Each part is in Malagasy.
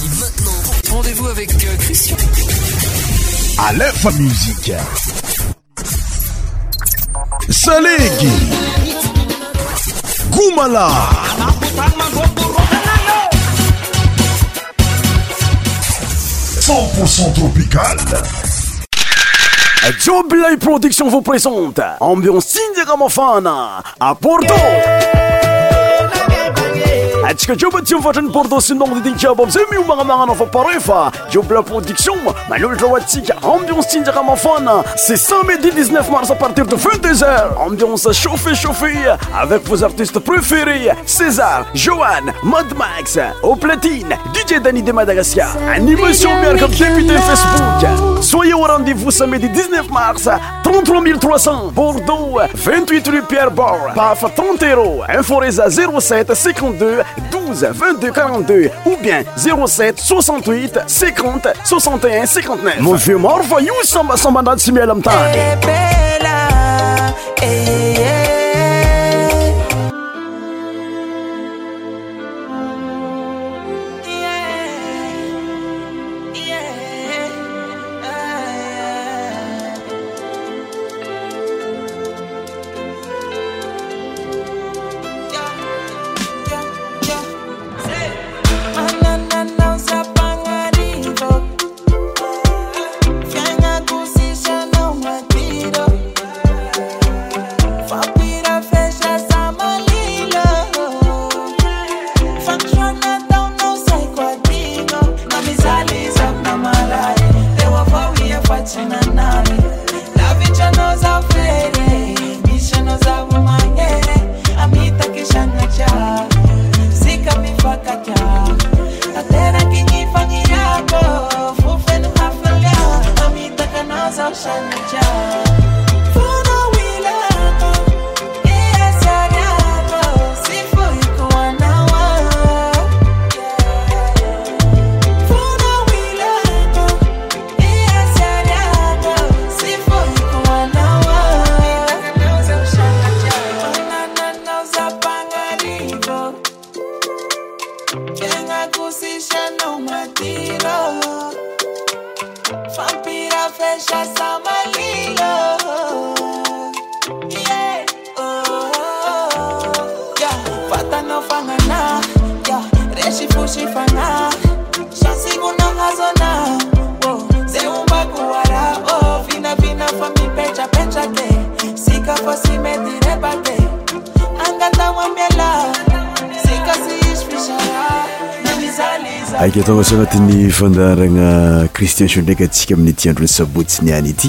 maintenant. Rendez-vous avec euh, Christian. À l'info musique. Salégui. Goumala. 100% tropical. Joe Production vous présente Ambiance significativement à Porto antsika production ambiance tsinjaka mafana c'est samedi 19 mars à partir de 22h ambiance chauffée chauffée avec vos artistes préférés César Johan Mad Max Oplatine, DJ Danny de Madagascar animation mercredi comme député Facebook soyez au rendez-vous samedi 19 mars 33 300 Bordeaux 28 rue Pierre Bor PAF 30 euros Inforesa 07 52 2 22 42 ou bien 0o7 68 50 61 59 mon vieux mor vayou sambasambandad simelamtaa ny fandarana cristiensi ndraiky antsika amin'ny tiandrony sabotsi ni any ity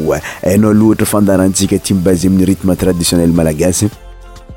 aainao loatra fandarantsika tia mibase amin'ny rythme traditionnel malagasy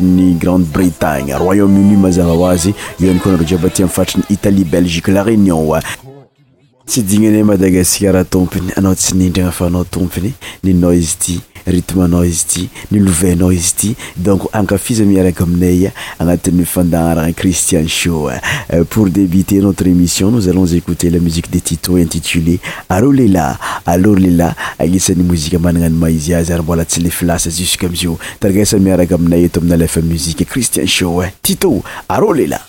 ny grande bretagne royaume-uni mazava hoazy eo ani konaro jiba ty amin fatriny italie belgique la reunion a tsy dignyny madagasikara tompony anao tsy nindrana fa anao tompony ninao izy ty rtenao izy ty nilovanao izy ty donc ankafiza miaraka aminay agnatin'ny fandaarana cristian show euh, pour débuter notre émission nos allons écouter la musique de tito intitulé arô lela alo lela aisan'ny mozike mananan ma izyazy ary bola tsy le flasa zusq' amizyio taragasamiaraka aminay tomina lefa musiqe christian show tito areô lela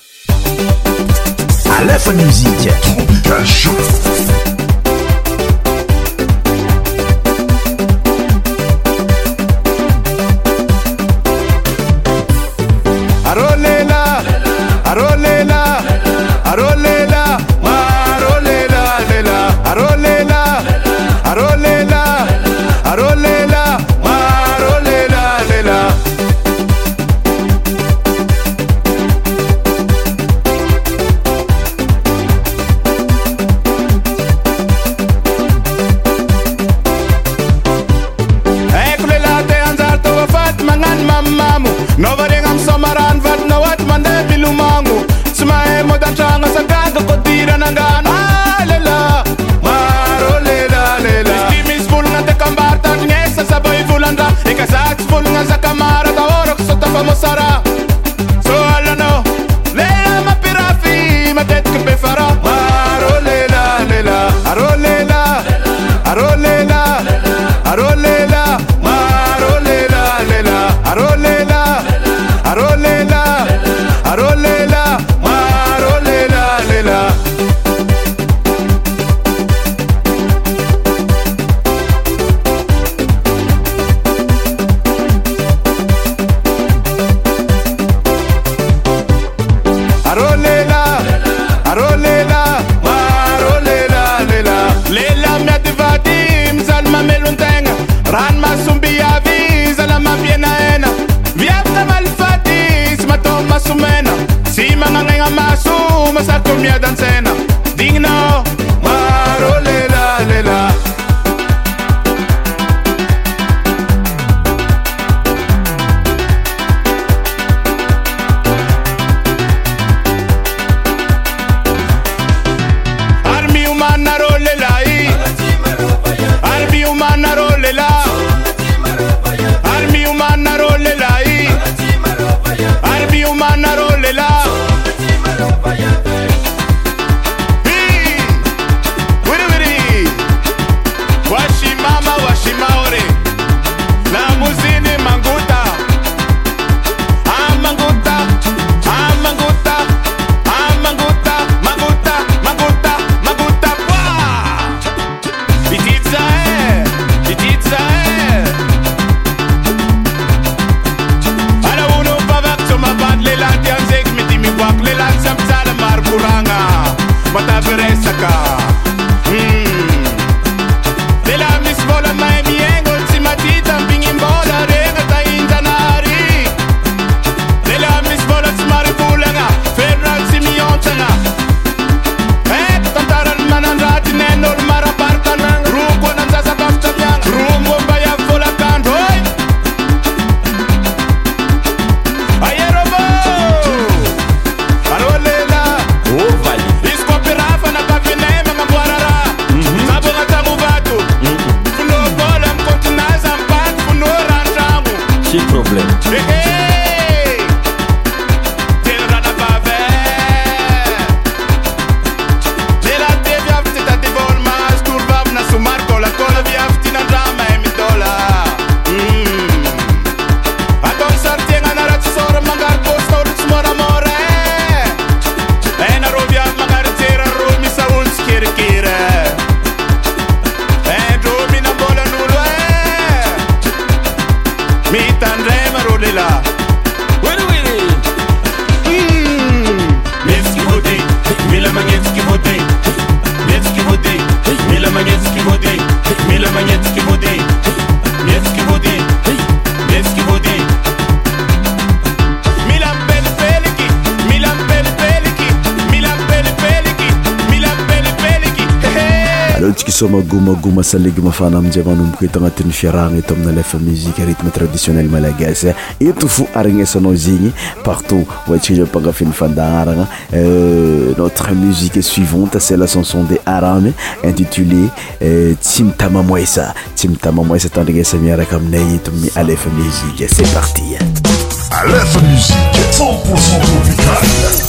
gomagoma salego mafana amizay manomboka eto anatin'y fiarahana to ami'ny aefa muie tmetraditioeaaas efnesa znyttsika z agafinyfandaaanaode aitsy iaamoestsy iaasatandrinesa miaraka aminay etoamiy ea e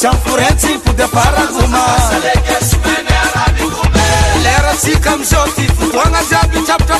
frfrkzyb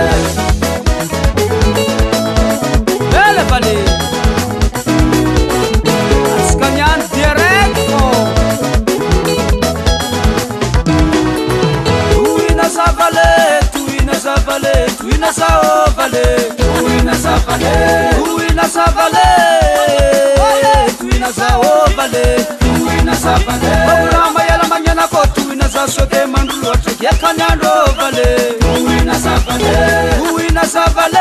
ramaialamananako tohinaza sde anayandroôvaetinazaval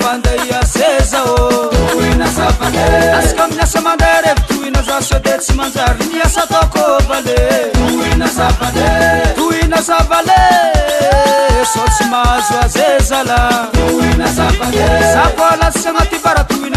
pndaiazezaôasaka amin'nasamanda retohinaza sde tsy mandarynasatavaloinazavale sotsyazoazezalazakolasyagnatybaa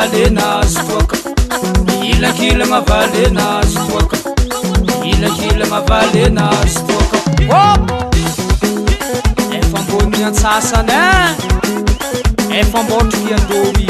alenazy toka ilakila mavalenazy toaka ilakila mavalenazy toaka ô efamboniny antsasany e eh? efambôdrika andromy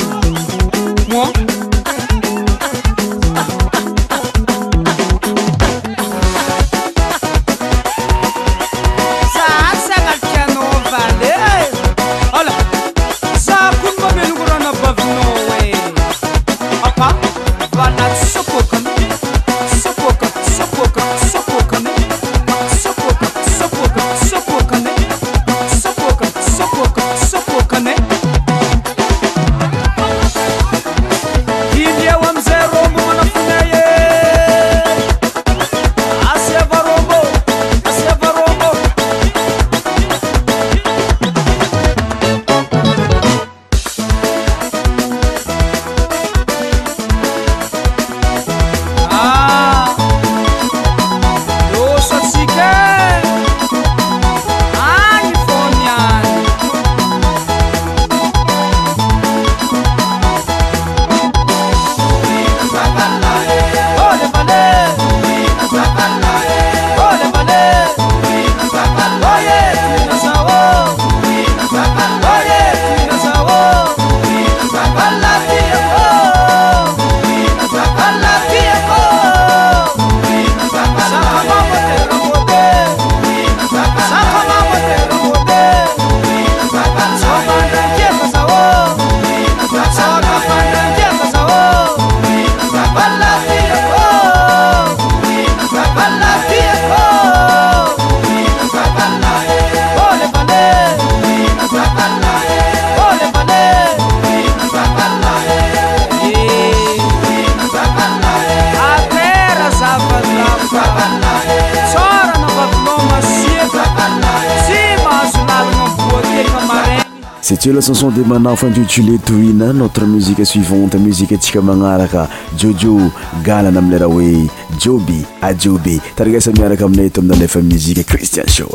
file toine notre musique suivante muzique antsika magnaraka jojo galana amileraha hoe jobe ajiobe taragasa miaraka aminay to amina lefa muzique christian sho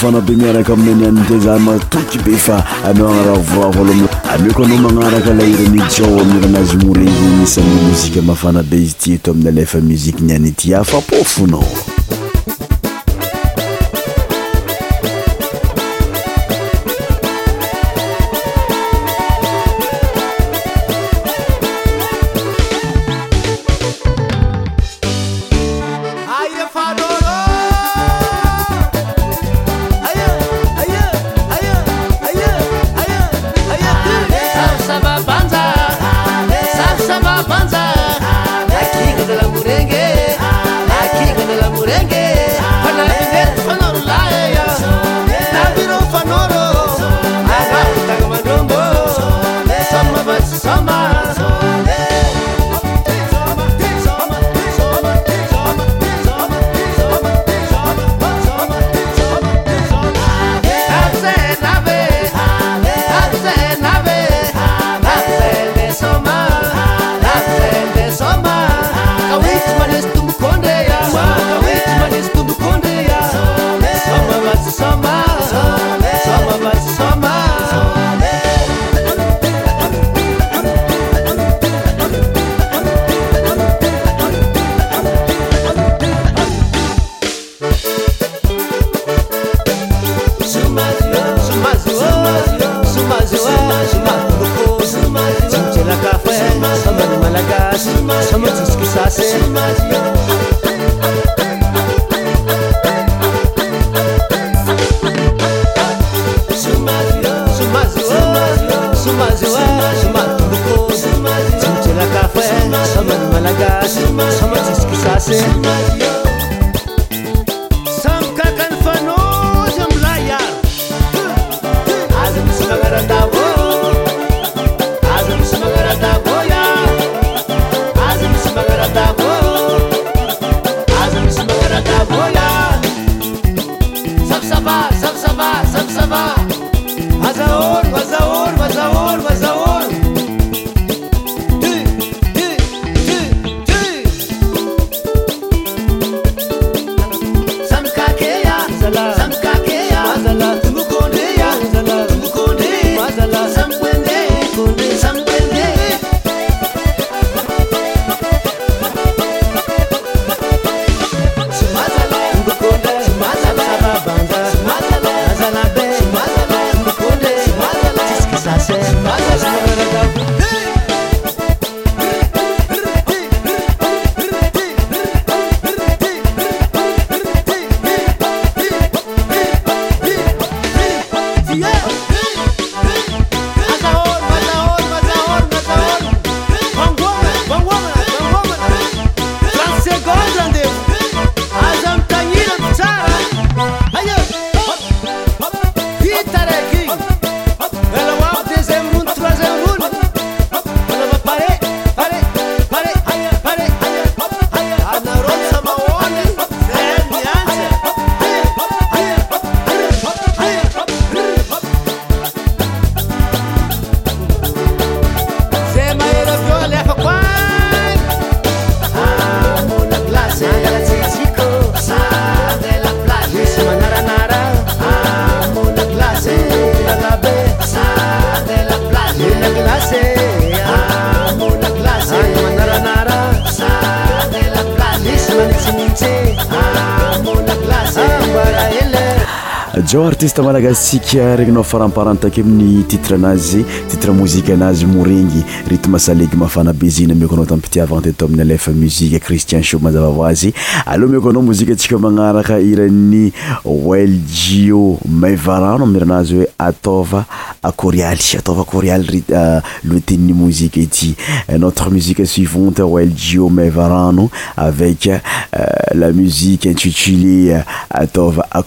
fanabe miaraka aminy any anitya za matoky be fa anao anaraha voravoalohami ameoko anao magnaraka la irani jao amin'y ranazy morevny isan mozika mafana be izy ty eto amin'ny alefa muziky ni any ityafapofonao artiste malakasika regnynao faramparany take min'ny titre anazy titre mozika anazy morengy ritme salegy mafana besina miko anao taminpitiavana ty tao amin'ny alefa muzika cristian shomazavavaazy aleoa meko anao mozika antsika e magnaraka irany weljio maivarano amin' eranazy hoe ataova korial atavaorial lote mozi ty notre msie suivanteljiomaanoavelamie intiétoiaaha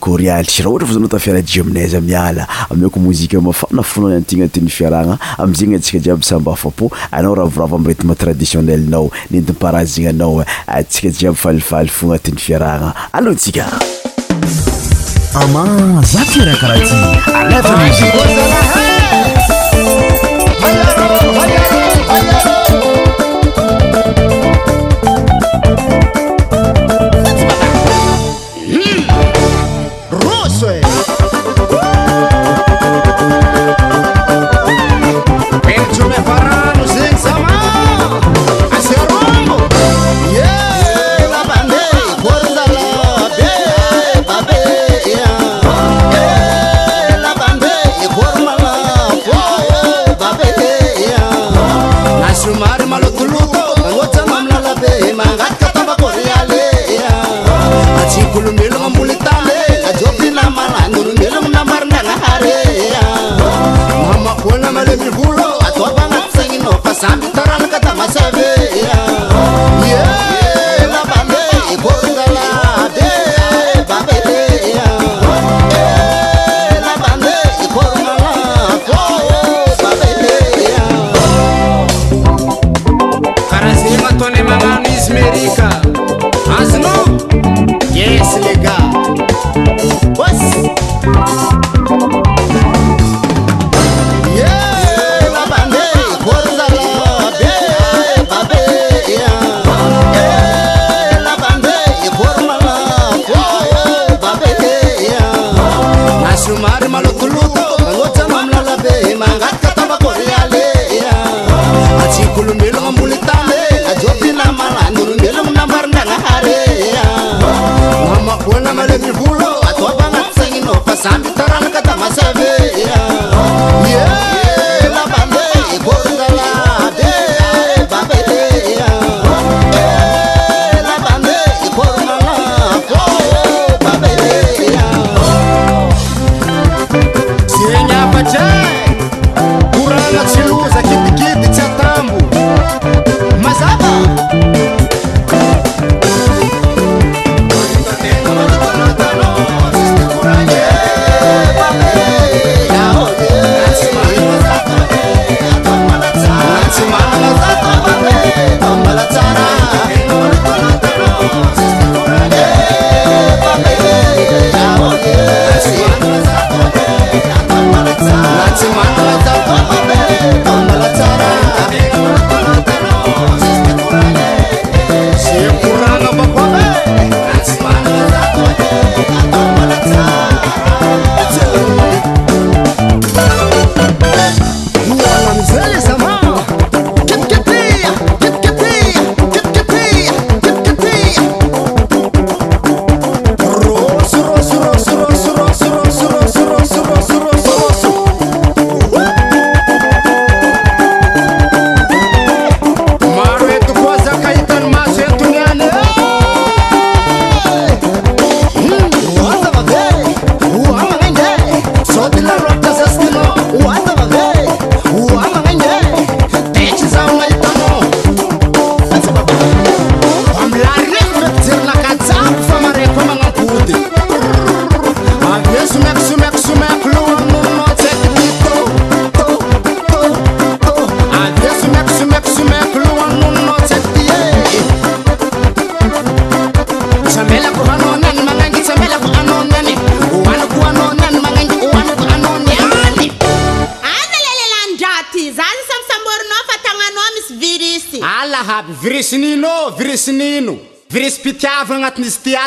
ohr zana tfiaraji mizamiaa ko mofanafnaanayfiaranaamzeny atsikajiaby sambafaoanararavametm tadiioneeainaiabyaiayfonayfranaa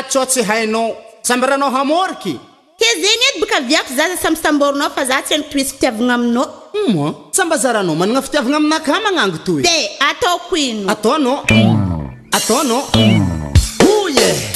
ttsy hainao sambaranao amôriky ke zegny ey baka viako zaza samysamborana fa za tsyatozy fitiavana aminao sambazaranao manana fitiavagna aminaka manango toy ataoko ino atanao atanao oe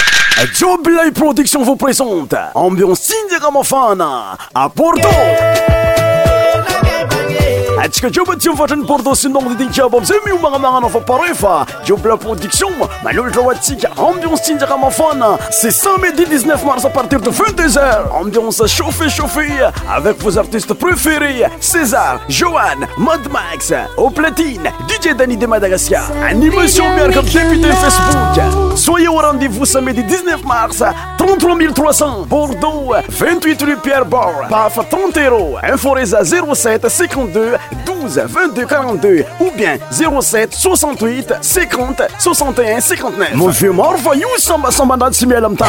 joblei production vos presente ambion sindegamofana aporto atsika keo mba tsy mifatry ny portation dondidiny jiaby am'izay miomagnamanano fa parefa jiaby la production malolotra ho atsika ambiance tsinjaka mafana c'est samedi 19 mars à partir de 22h ambiance chauffée chauffée avec vos artistes préférés César Joanne Mad Max au platine DJ Danny de Madagascar animation miaraka député Facebook soyez au rendez-vous samedi 19 mars 33 300 Bordeaux 28 rue Pierre Bord PAF 30 euros Inforesa 07 52 2 22 42 ou bien 07 68 50 61 59 monvieur morvayou samba sambandad simielamta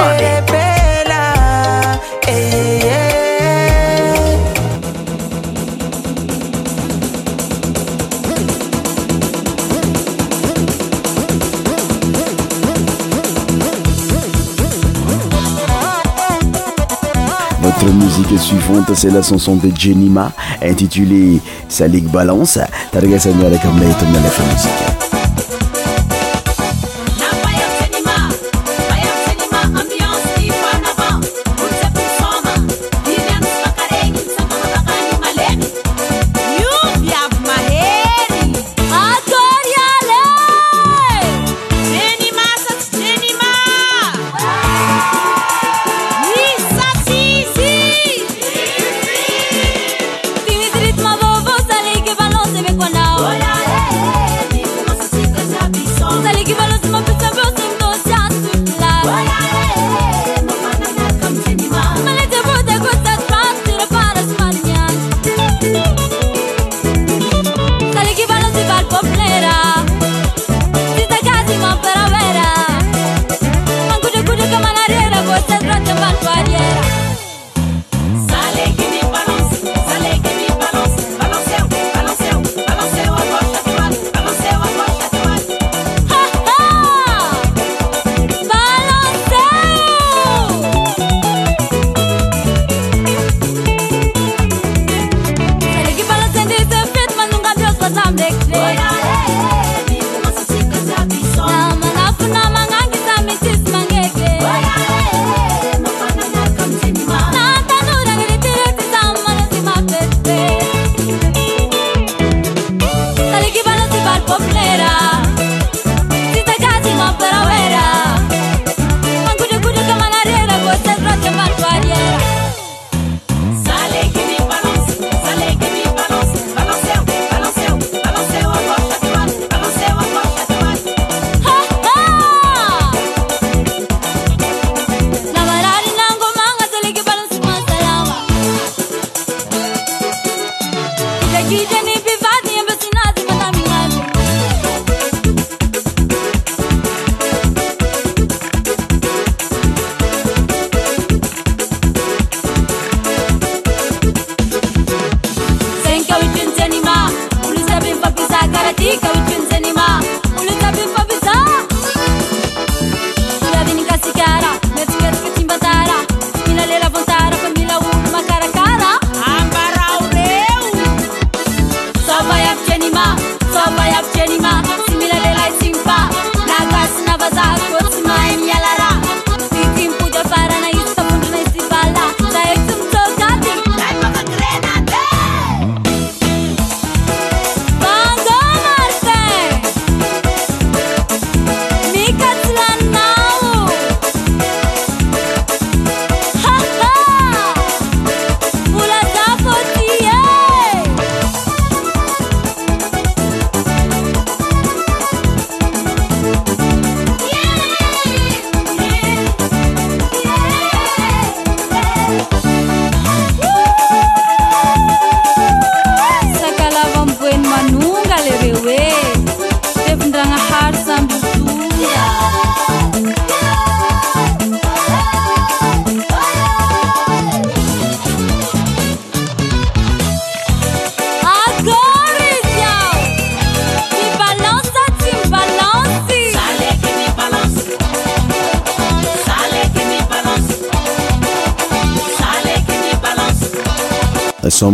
La musique suivante, c'est la chanson de Jenima intitulée Salik Balance. Targa Seigneur et Kamna et Tomna la musique.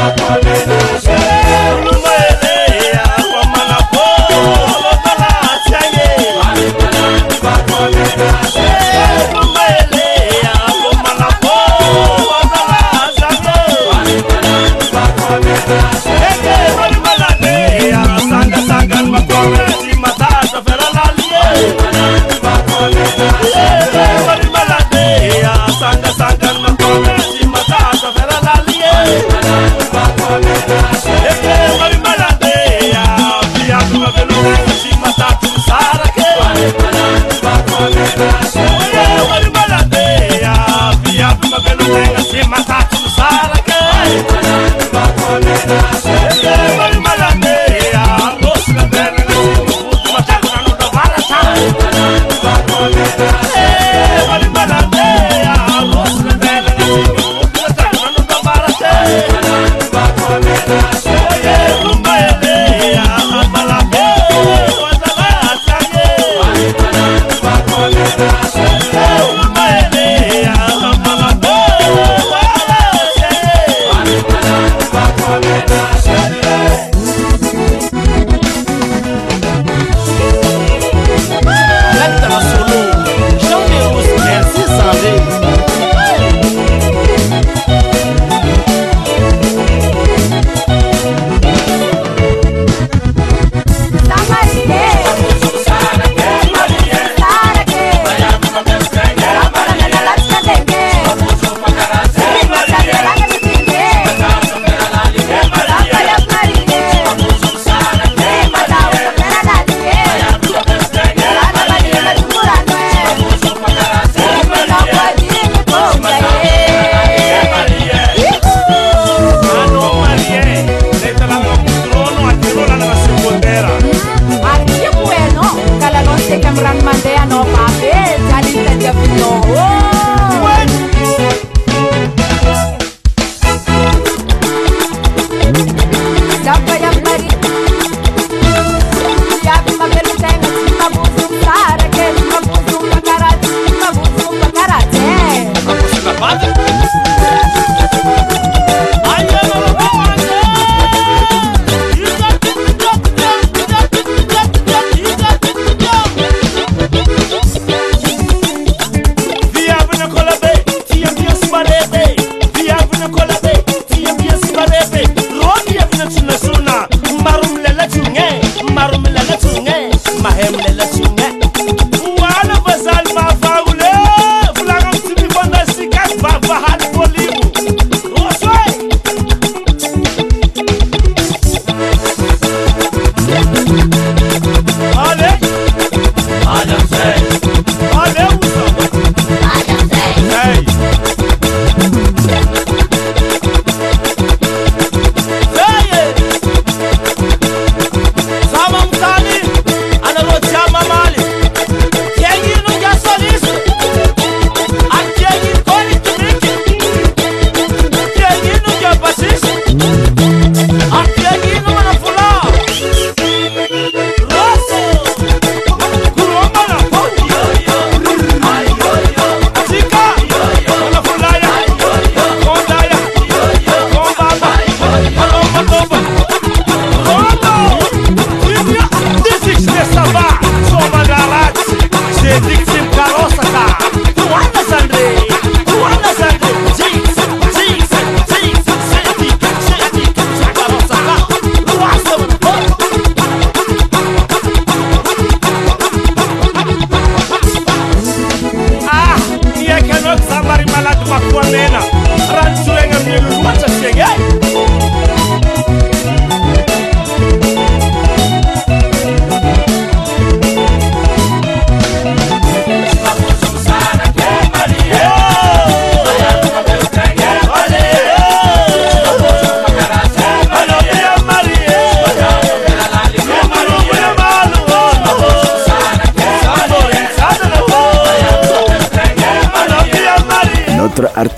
Thank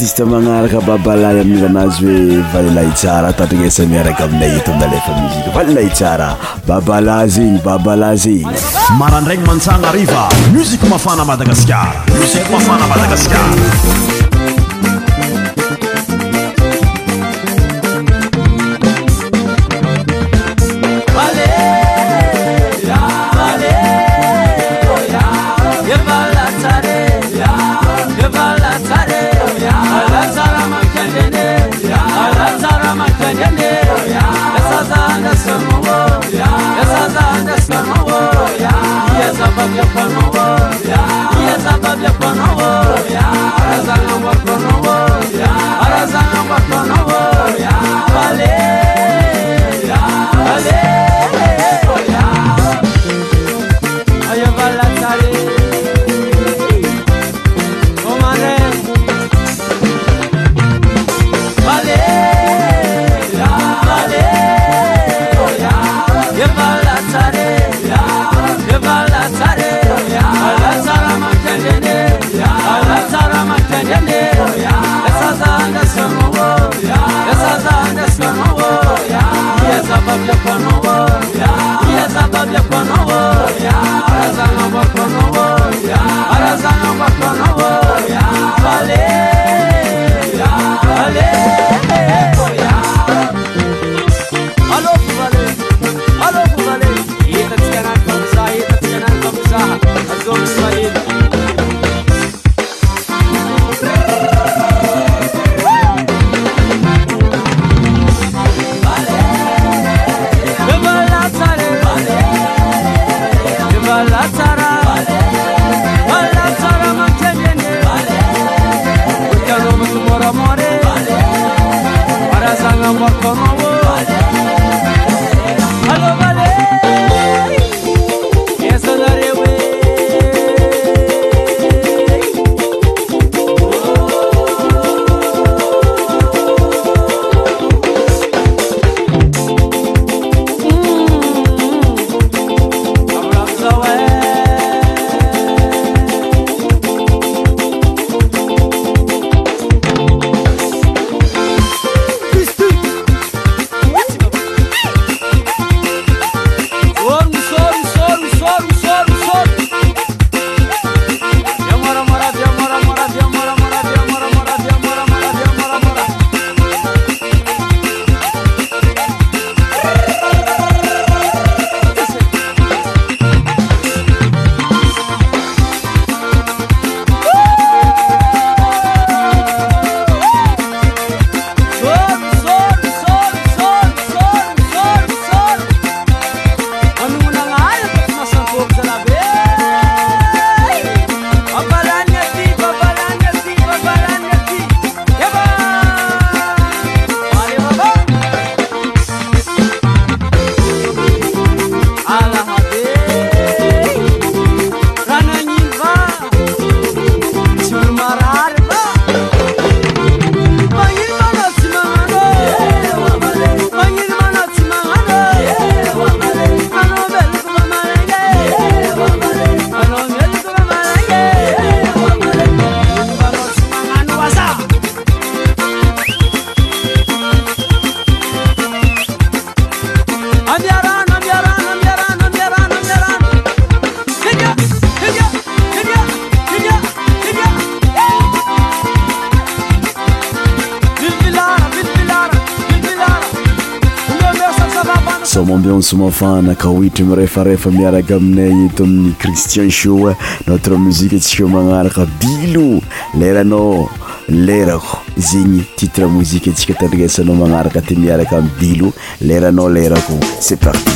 ite magnaraka babalahy amilanazy hoe valilay tsara tadranasamiaraka amina itondalefa muzika valinay tsara babalazegny babalazegny marandragny mantsana ariva muziko mafana madagasikara musik mafana madagaskara afanaka ohetry mirefarefa miaraka aminay eto amin'ny cristian show notre mozike atsika magnaraka bilo leranao lerako zegny titre mozika atsika tandriesanao magnaraka ty miaraka any bilo leranao lerako ce parti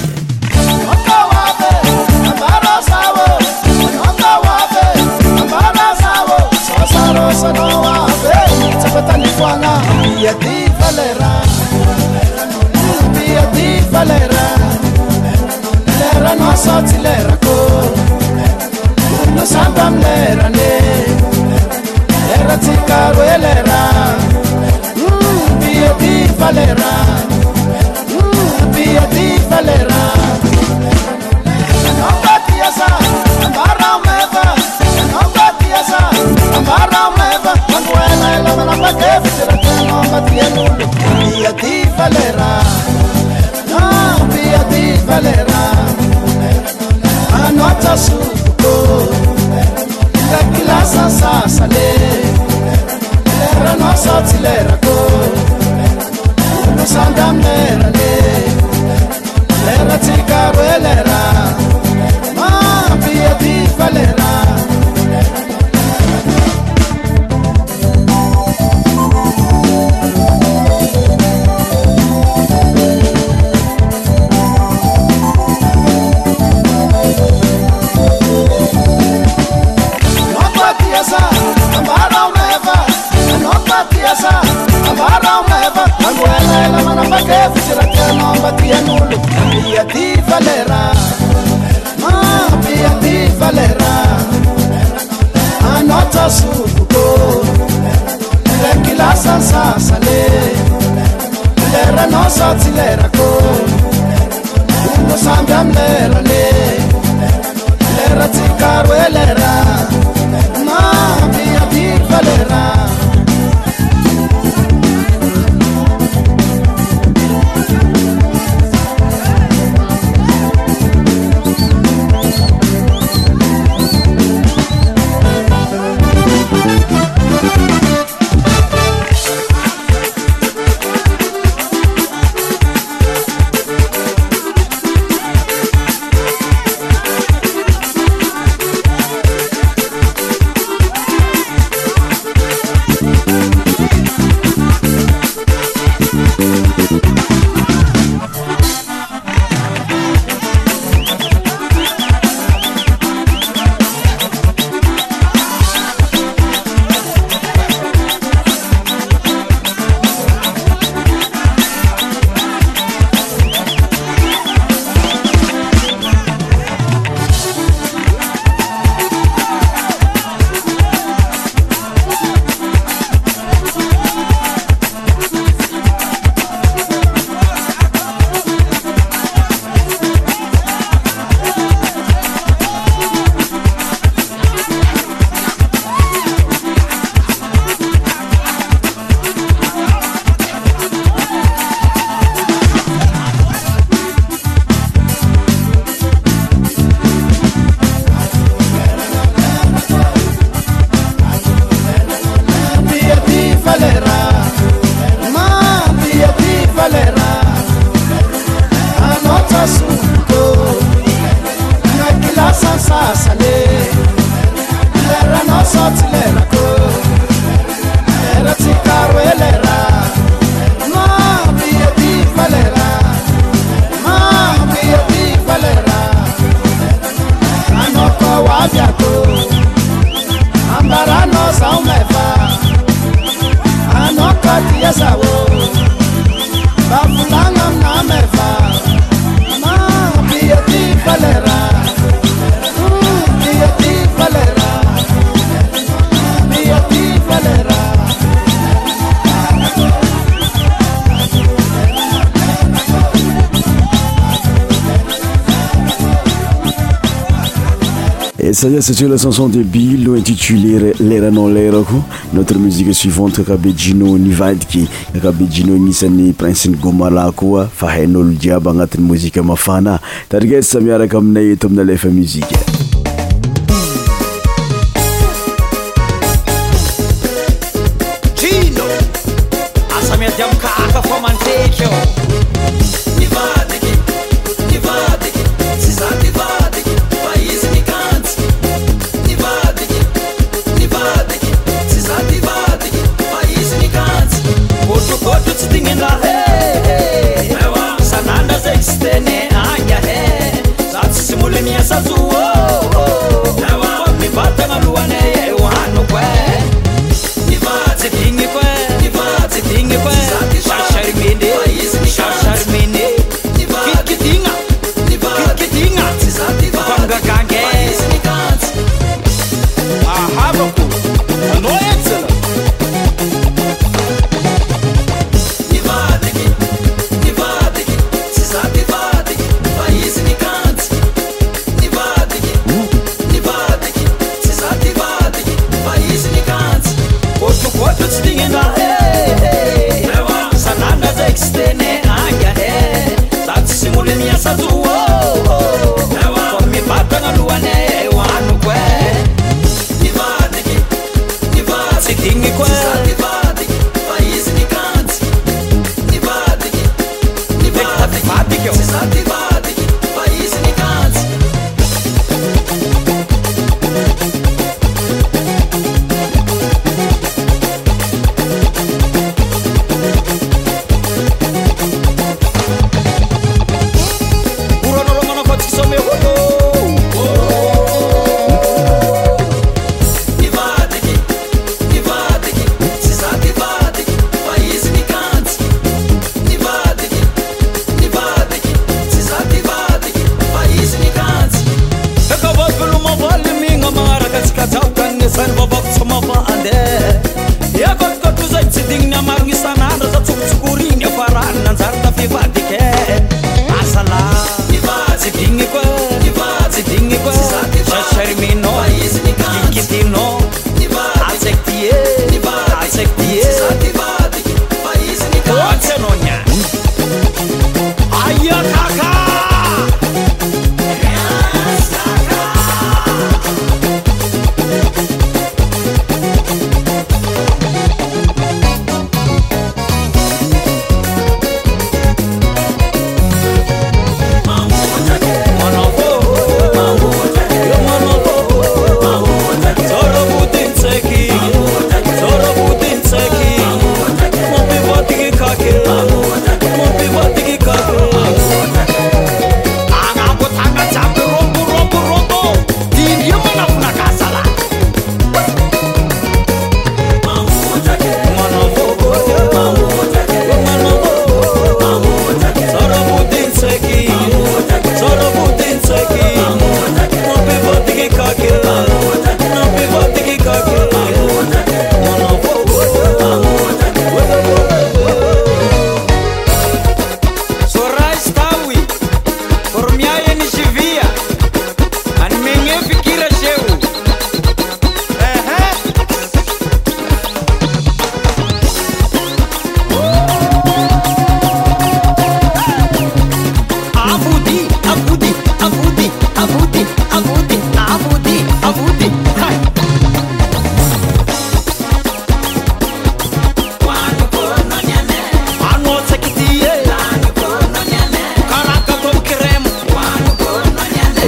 ia satria la chanson dehbi lo intitulé lerana lerako notre musique suivante kakabe jino nivadiky kakabe jino gnisan'ny prince ny gomara koa fa hain'olo jiaby agnatin'ny mozika mafana tarikezy sa miaraka aminay eto amina lefa muzike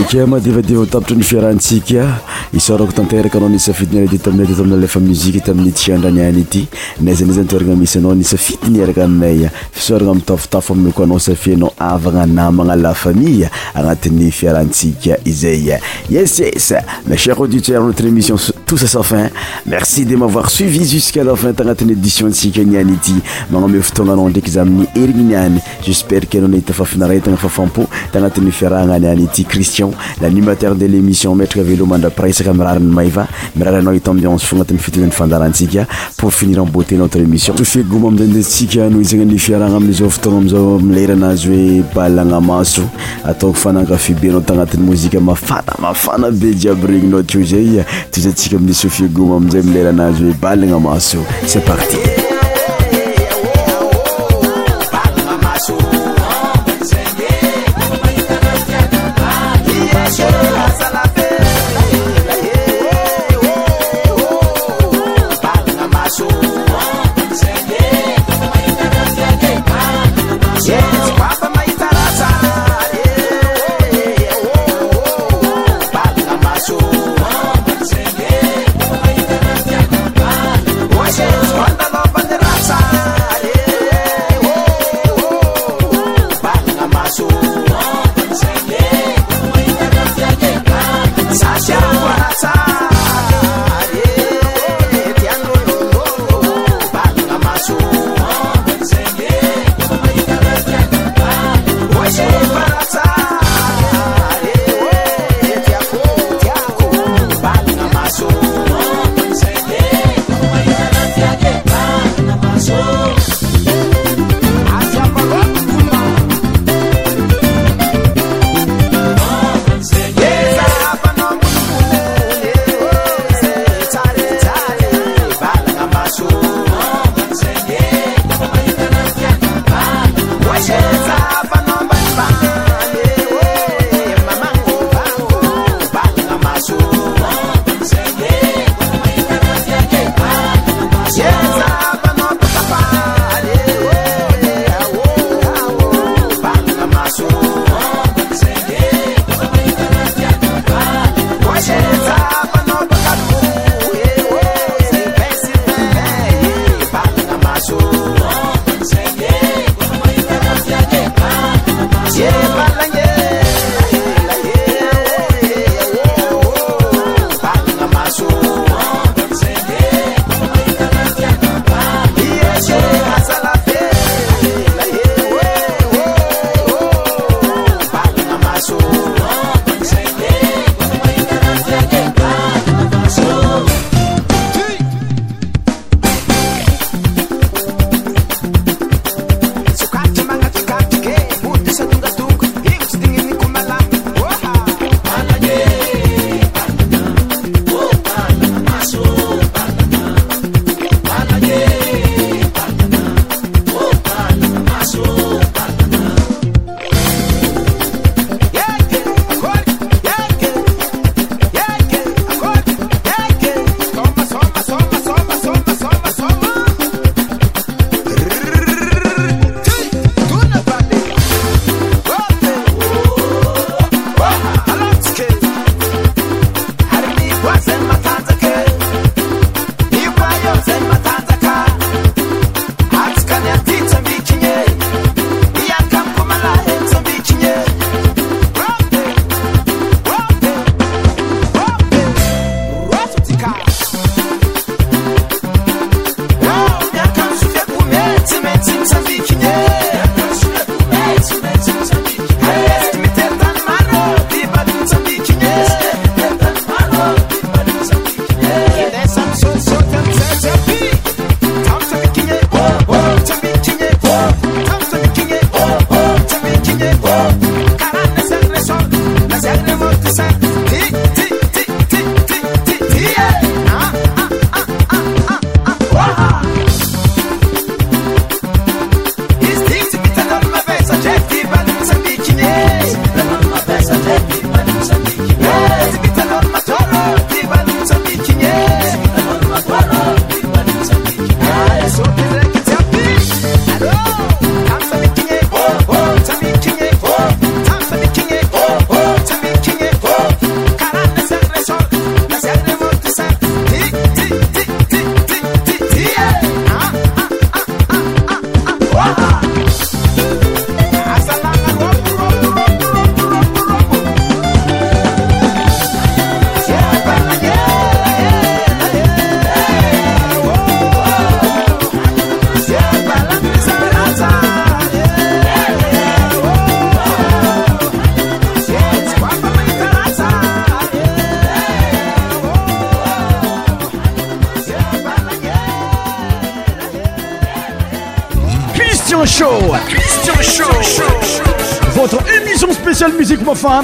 ka madivadivatapitra ny fiarantsikaa isorako tanteraka anao nisafiinir y taiay ialefamiiandaiayayasiternissiossainayaayiianiatre de émission metraeandra saa mirariny mahyva miraranao it ambience fo agnatin'ny fitozan'ny fandarantsika pour finirembote notre émission sofiegoma amzay tsika no zana nifiaragna aminiz fotona amizao milera anazy hoe balgna maso ataoko fanakafibenao tagnatin'ny mozika mafana mafana be jiaby regninao ko zay tozantsika amini sofiegoma amizay mileranazy hoe balina maso ce parti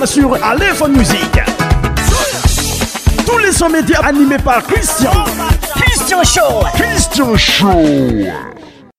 sur Aléphone Musique. Tous les sommets médias animés par Christian. Christian Show. Christian Show.